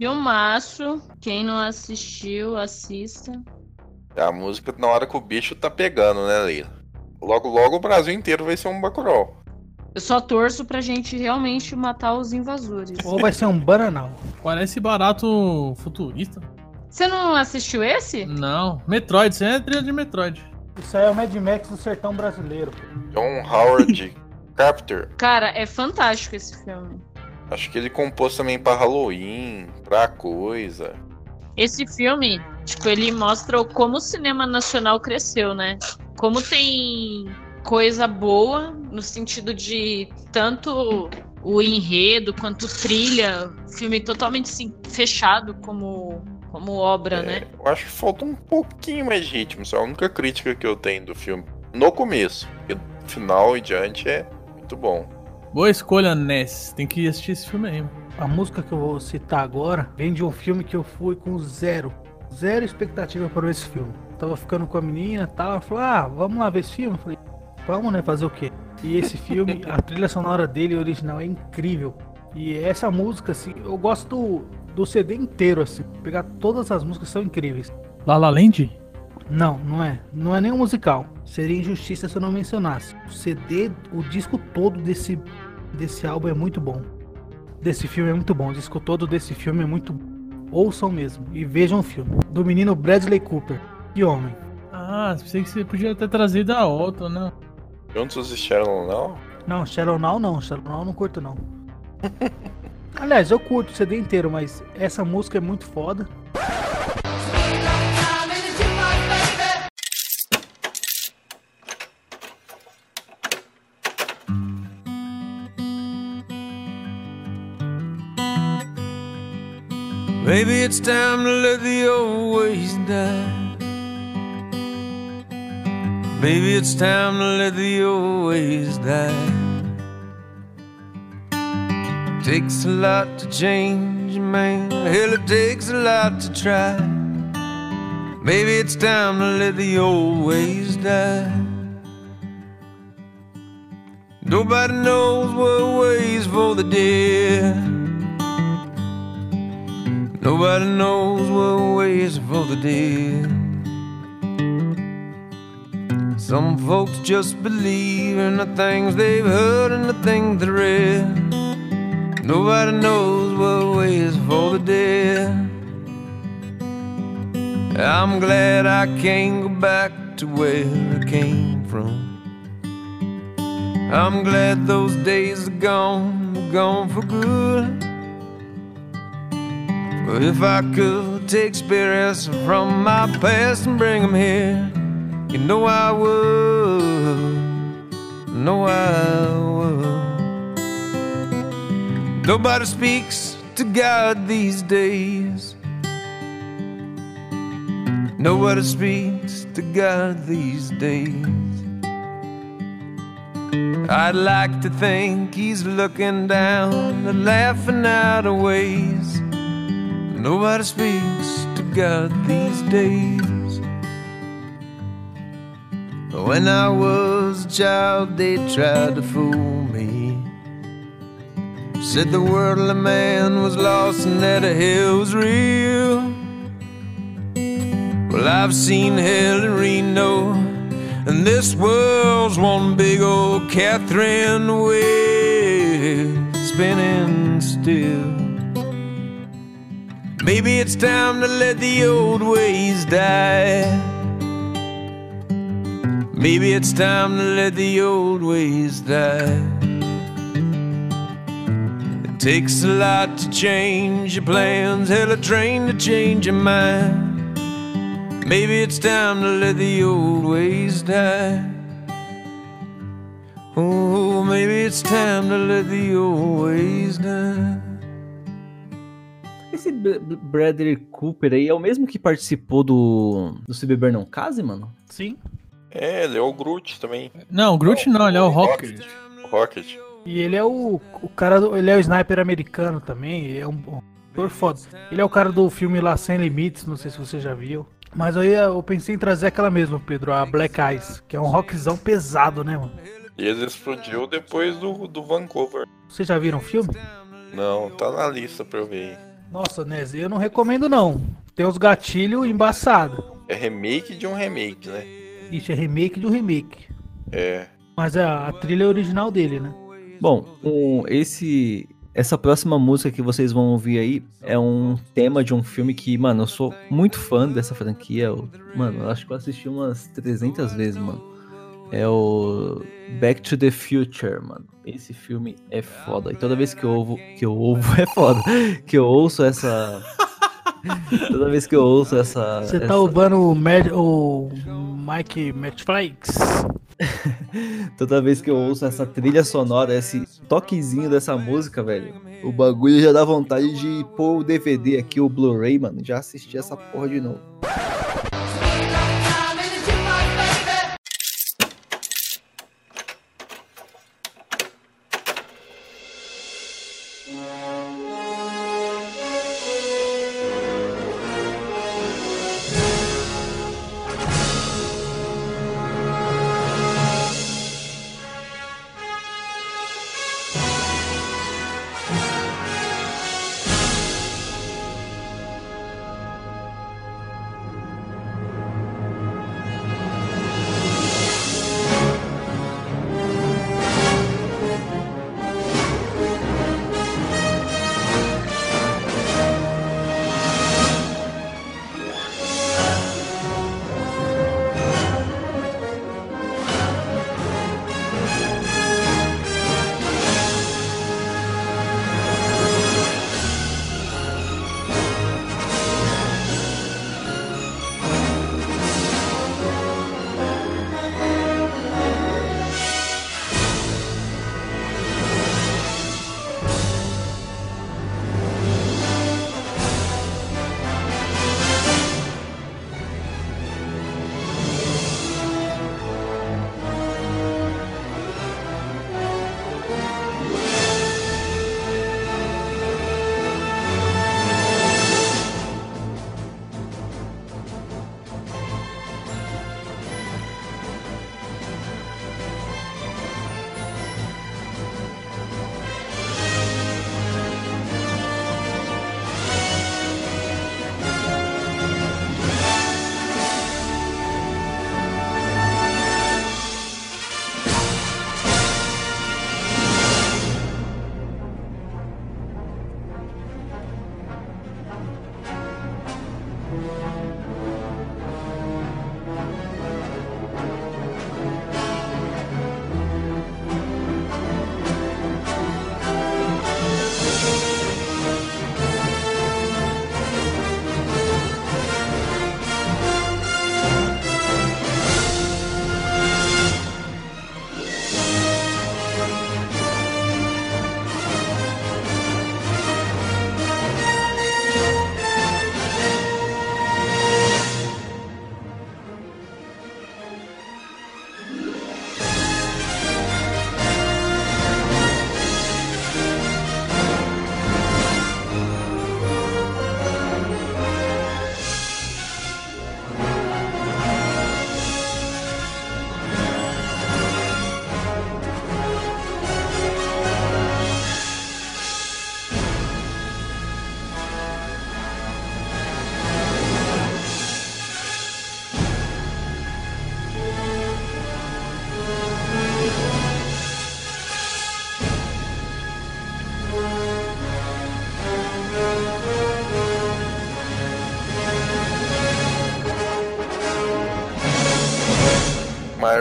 Filmaço. Quem não assistiu, assista. É a música na hora que o bicho tá pegando, né, Leila? Logo, logo o Brasil inteiro vai ser um Bacurau. Eu só torço pra gente realmente matar os invasores. Ou vai ser um bananal. Parece barato futurista. Você não assistiu esse? Não. Metroid, isso aí é trilha de Metroid. Isso aí é o Mad Max do sertão brasileiro. John Howard Carpenter. Cara, é fantástico esse filme. Acho que ele compôs também pra Halloween, pra coisa. Esse filme, tipo, ele mostra como o cinema nacional cresceu, né? Como tem coisa boa no sentido de tanto o enredo quanto trilha, filme totalmente assim, fechado como como obra, né? Eu acho que falta um pouquinho mais de ritmo, isso é a única crítica que eu tenho do filme. No começo, porque no final e diante é muito bom. Boa escolha, Ness. Tem que assistir esse filme aí. A música que eu vou citar agora vem de um filme que eu fui com zero, zero expectativa para ver esse filme. Tava ficando com a menina e tal, ela falou, ah, vamos lá ver esse filme? Eu falei, vamos, né, fazer o quê? E esse filme, a trilha sonora dele original é incrível. E essa música, assim, eu gosto do, do CD inteiro, assim. Pegar todas as músicas são incríveis. La La Land? Não, não é. Não é nem um musical. Seria injustiça se eu não mencionasse. O CD, o disco todo desse, desse álbum é muito bom. Desse filme é muito bom. O disco todo desse filme é muito Ouçam mesmo e vejam o filme. Do menino Bradley Cooper. Que homem. Ah, pensei que você podia ter trazido a outra, né? Juntos assistiram, não? Não, Shallow Now não. Shallow Now eu não curto não. Aliás, eu curto o CD inteiro, mas essa música é muito foda. Maybe it's time to let the old ways die. Maybe it's time to let the old ways die. Takes a lot to change a man. Hell, it takes a lot to try. Maybe it's time to let the old ways die. Nobody knows what ways for the dead. Nobody knows what ways for the dead. Some folks just believe in the things they've heard and the things they read. Nobody knows what ways for the dead. I'm glad I can't go back to where I came from. I'm glad those days are gone, gone for good. But if I could take spirits from my past and bring them here, you know I would. No, I would. Nobody speaks to God these days. Nobody speaks to God these days. I'd like to think he's looking down and laughing out of ways. Nobody speaks to God these days. When I was a child, they tried to fool me. Said the worldly man was lost and that a hell was real. Well, I've seen hell in Reno, and this world's one big old Catherine wheel spinning still. Maybe it's time to let the old ways die. Maybe it's time to let the old ways die. It takes a lot to change your plans, hell, a train to change your mind. Maybe it's time to let the old ways die. Oh, maybe it's time to let the old ways die. Esse Bradley Cooper aí é o mesmo que participou do, do Se Beber Não Case, mano? Sim. É, ele é o Groot também. Não, o Groot não, ele é o Rocket. Rocket. E ele é o, o cara, do, ele é o sniper americano também, ele é um um ator foda. Ele é o cara do filme lá Sem Limites, não sei se você já viu. Mas aí eu pensei em trazer aquela mesma, Pedro, a Black Eyes, que é um rockzão pesado, né, mano? E ele explodiu depois do, do Vancouver. Vocês já viram o filme? Não, tá na lista pra eu ver. Nossa, Nes, eu não recomendo não. Tem os gatilhos embaçados. É remake de um remake, né? Isso é remake do remake. É. Mas é a trilha original dele, né? Bom, um, esse essa próxima música que vocês vão ouvir aí é um tema de um filme que, mano, eu sou muito fã dessa franquia. Eu, mano, eu acho que eu assisti umas 300 vezes, mano. É o Back to the Future, mano. Esse filme é foda. E toda vez que eu ouvo, que eu ouvo é foda, que eu ouço essa Toda vez que eu ouço essa Você essa... tá roubando o, Mad, o Mike Netflix? Toda vez que eu ouço essa trilha sonora, esse toquezinho dessa música, velho, o bagulho já dá vontade de pôr o DVD aqui, o Blu-ray, mano, já assistir essa porra de novo.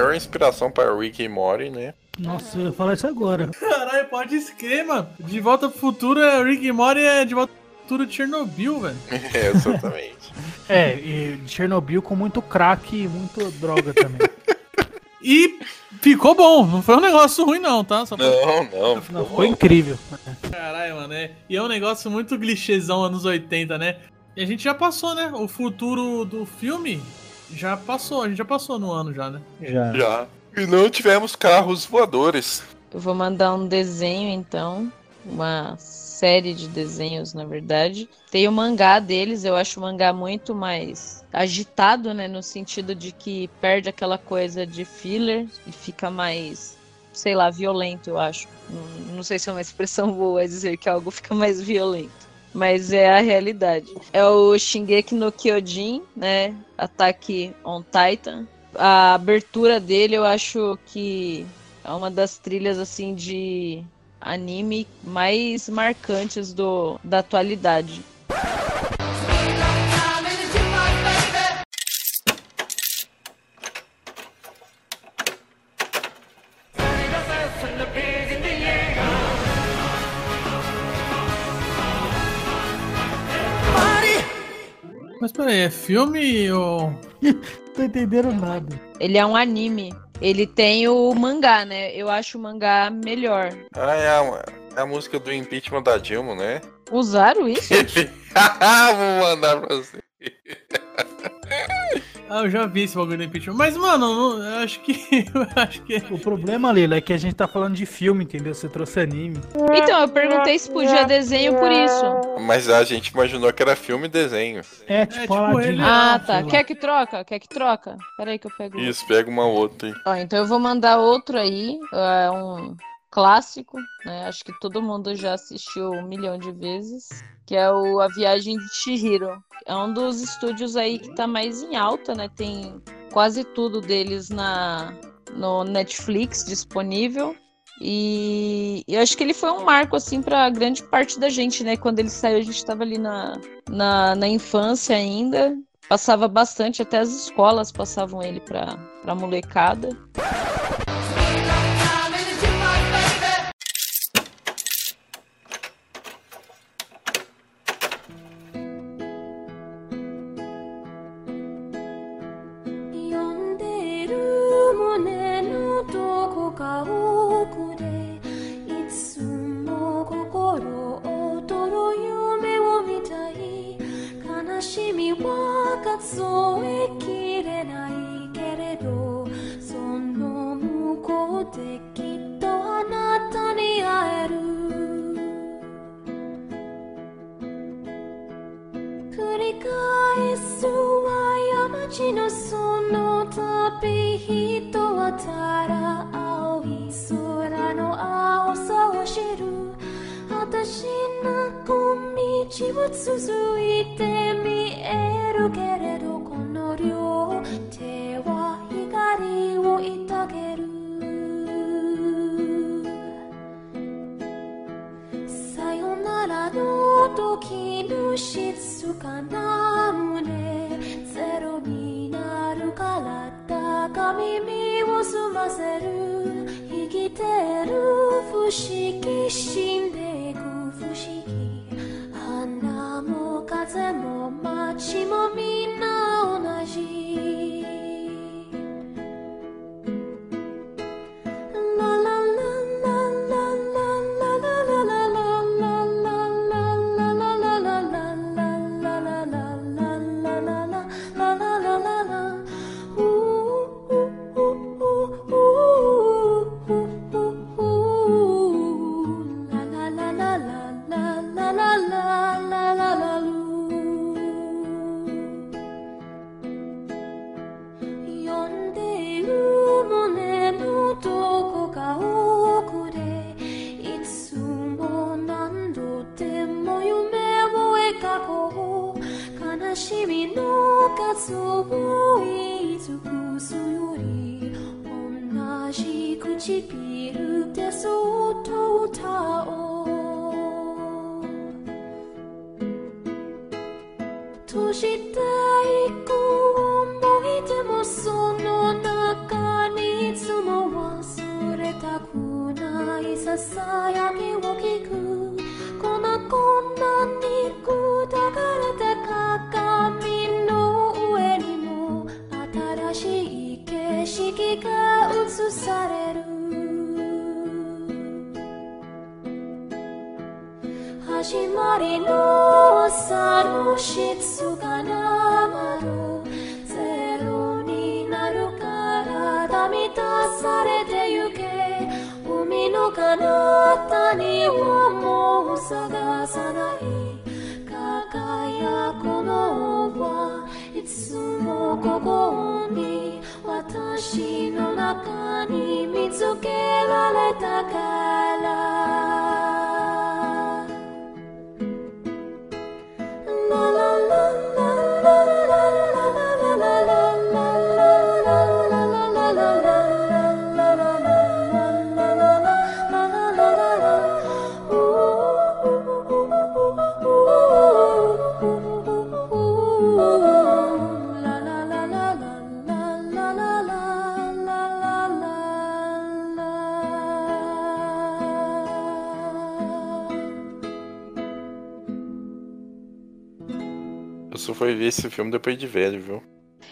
Maior inspiração para Rick e Morty, né? Nossa, eu ia falar isso agora. Caralho, pode escrever, mano. De volta pro futuro, Rick e Morty é de volta pro futuro de Chernobyl, velho. É, exatamente. É, e Chernobyl com muito crack e muito droga também. E ficou bom, não foi um negócio ruim, não, tá? Só pra- Não, não. Não, ficou incrível. Caralho, mano, é. E é um negócio muito clichêzão anos 80, né? E a gente já passou, né? O futuro do filme já passou, a gente já passou no ano já, né? Já. Já. E não tivemos carros voadores. Eu vou mandar um desenho, então. Uma série de desenhos, na verdade. Tem o mangá deles, eu acho o mangá muito mais agitado, né? No sentido de que perde aquela coisa de filler e fica mais, sei lá, violento, eu acho. Não, não sei se é uma expressão boa dizer que algo fica mais violento. Mas é a realidade. É o Shingeki no Kyojin, né? Ataque on Titan. A abertura dele eu acho que é uma das trilhas assim de anime mais marcantes do, da atualidade. Peraí, é filme ou. Tô entendendo nada. Ele é um anime. Ele tem o mangá, né? Eu acho o mangá melhor. Ah, é a, é a música do impeachment da Dilma, né? Usaram isso? Vou mandar pra você. Ah, eu já vi esse bagulho do impeachment. Mas, mano, eu acho que. Eu acho que. O problema, Lila, é que a gente tá falando de filme, entendeu? Você trouxe anime. Então, eu perguntei se podia desenho por isso. Mas a gente imaginou que era filme e desenho. É, tipo, tipo, Aladdin. ele- Ah, sei tá. Quer que troca? Quer que troca? Peraí que eu pego. Isso, pega uma outra aí. Ó, então eu vou mandar outro aí. É um clássico, né? Acho que todo mundo já assistiu um milhão de vezes. Que é o A Viagem de Chihiro. É um dos estúdios aí que tá mais em alta, né? Tem quase tudo deles na no Netflix disponível. E eu acho que ele foi um marco, assim, para grande parte da gente, né? Quando ele saiu, a gente estava ali na, na, na infância ainda. Passava bastante, até as escolas passavam ele pra, pra molecada. Eu só fui ver esse filme depois de velho, viu?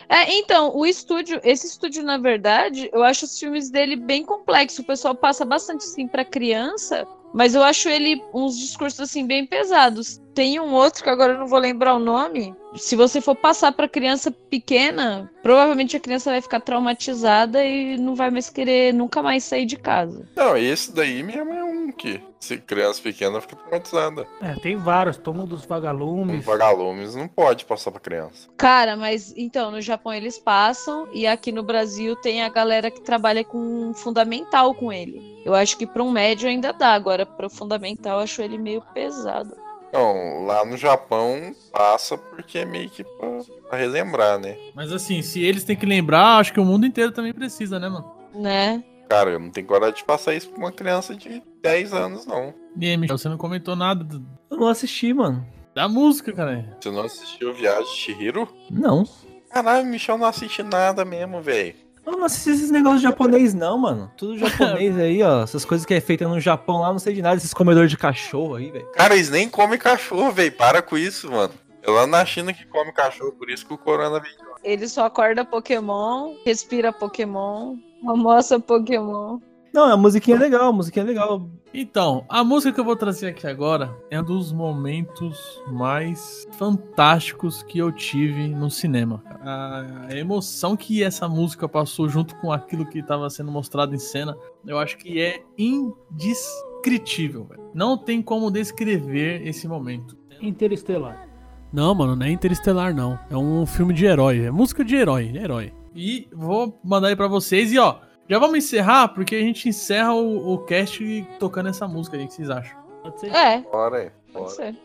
É, então, o estúdio, esse estúdio, na verdade, eu acho os filmes dele bem complexos. O pessoal passa bastante assim pra criança, mas eu acho ele uns discursos assim bem pesados. Tem um outro que agora eu não vou lembrar o nome. Se você for passar pra criança pequena, provavelmente a criança vai ficar traumatizada e não vai mais querer nunca mais sair de casa. Não, esse daí mesmo é um que, se criança pequena fica traumatizada. É, tem vários. Túmulo dos Um vagalumes. vagalumes não pode passar pra criança. Cara, mas então, no Japão eles passam e aqui no Brasil tem a galera que trabalha com fundamental com ele. Eu acho que pra um médio ainda dá, agora pro fundamental eu acho ele meio pesado. Não, lá no Japão passa porque é meio que pra, pra relembrar, né? Mas assim, se eles têm que lembrar, acho que o mundo inteiro também precisa, né, mano? Né? Cara, eu não tenho coragem de passar isso pra uma criança de 10 anos, não. E aí, Michel, você não comentou nada do- Eu não assisti, mano. da música, cara. Você não assistiu Viagem de Chihiro? Não. Caralho, Michel não assiste nada mesmo, velho. Eu não assisti esses negócios japonês, não, mano. Tudo japonês aí, ó. Essas coisas que é feita no Japão lá, não sei de nada. Esses comedores de cachorro aí, velho. Cara, eles nem comem cachorro, velho. Para com isso, mano. É lá na China que come cachorro, por isso que o corona veio. Ele só acorda Pokémon, respira Pokémon, almoça Pokémon. Não, a musiquinha é legal, a musiquinha é legal. Então, a música que eu vou trazer aqui agora é um dos momentos mais fantásticos que eu tive no cinema. A emoção que essa música passou junto com aquilo que estava sendo mostrado em cena, eu acho que é indescritível. velho. Não tem como descrever esse momento. Interestelar. Não, mano, não é Interestelar, não. É um filme de herói. É música de herói, de herói. E vou mandar aí pra vocês. E ó, já vamos encerrar, porque a gente encerra o, o cast tocando essa música aí. O que vocês acham? Pode ser. É, Bora aí. pode ser.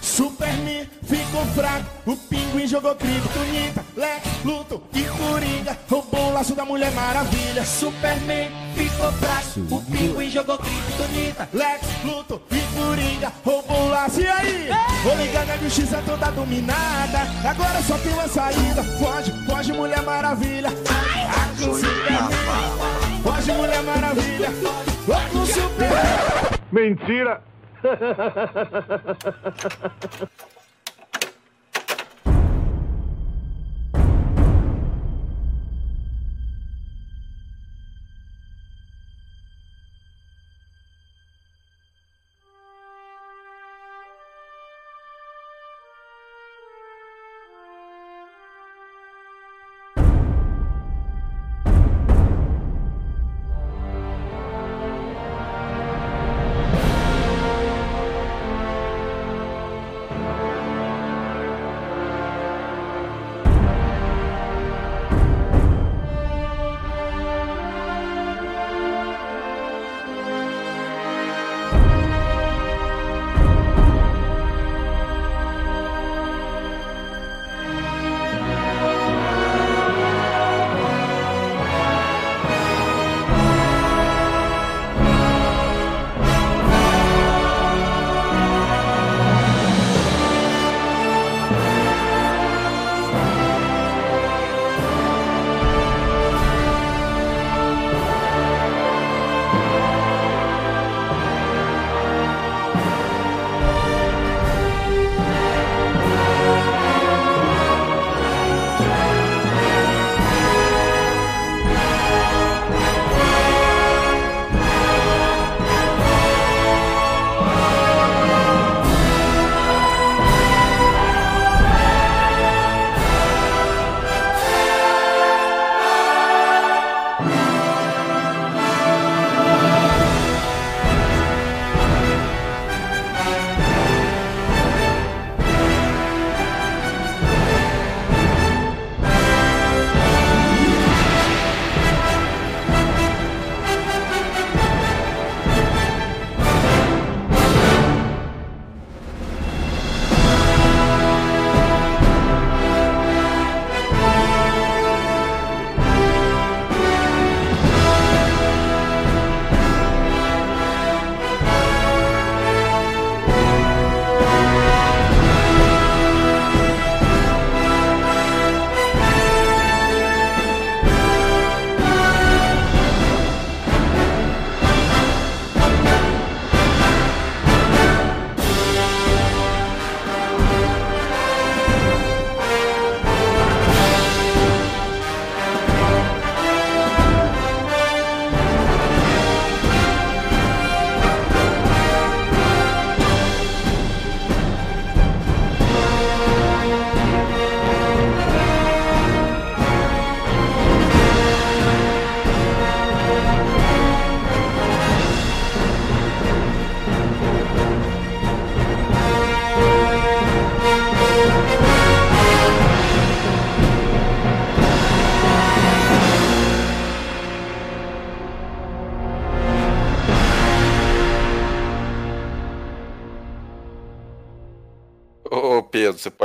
Superman ficou fraco, o pinguim jogou criptonita, Lex, Luto e Coringa roubou o laço da Mulher Maravilha. Superman ficou fraco, o pinguim jogou criptonita, Lex, Luto e Coringa roubou laço. E aí? Vou ligar na justiça toda dominada, agora só tem uma saída. Foge, foge Mulher Maravilha. Com Superman. Foge Mulher Maravilha. Com Superman. Mentira!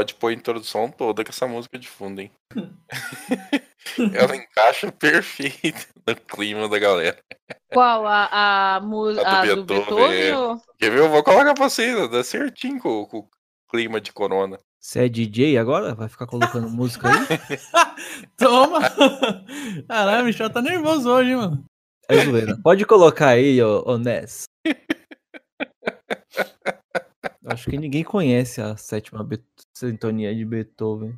pode pôr a introdução toda com essa música de fundo, hein? Ela encaixa perfeito no clima da galera. Qual? A, a, mu- A a do do Beethoven, é. ou- Quer ver? Eu vou colocar pra vocês, dá certinho com, com o clima de corona. Você é DJ agora? Vai ficar colocando música aí? Toma! Caralho, o Michel tá nervoso hoje, hein, mano. É zoeira. Pode colocar aí, ô, ô Ness. Acho que ninguém conhece a sétima sintonia de Beethoven.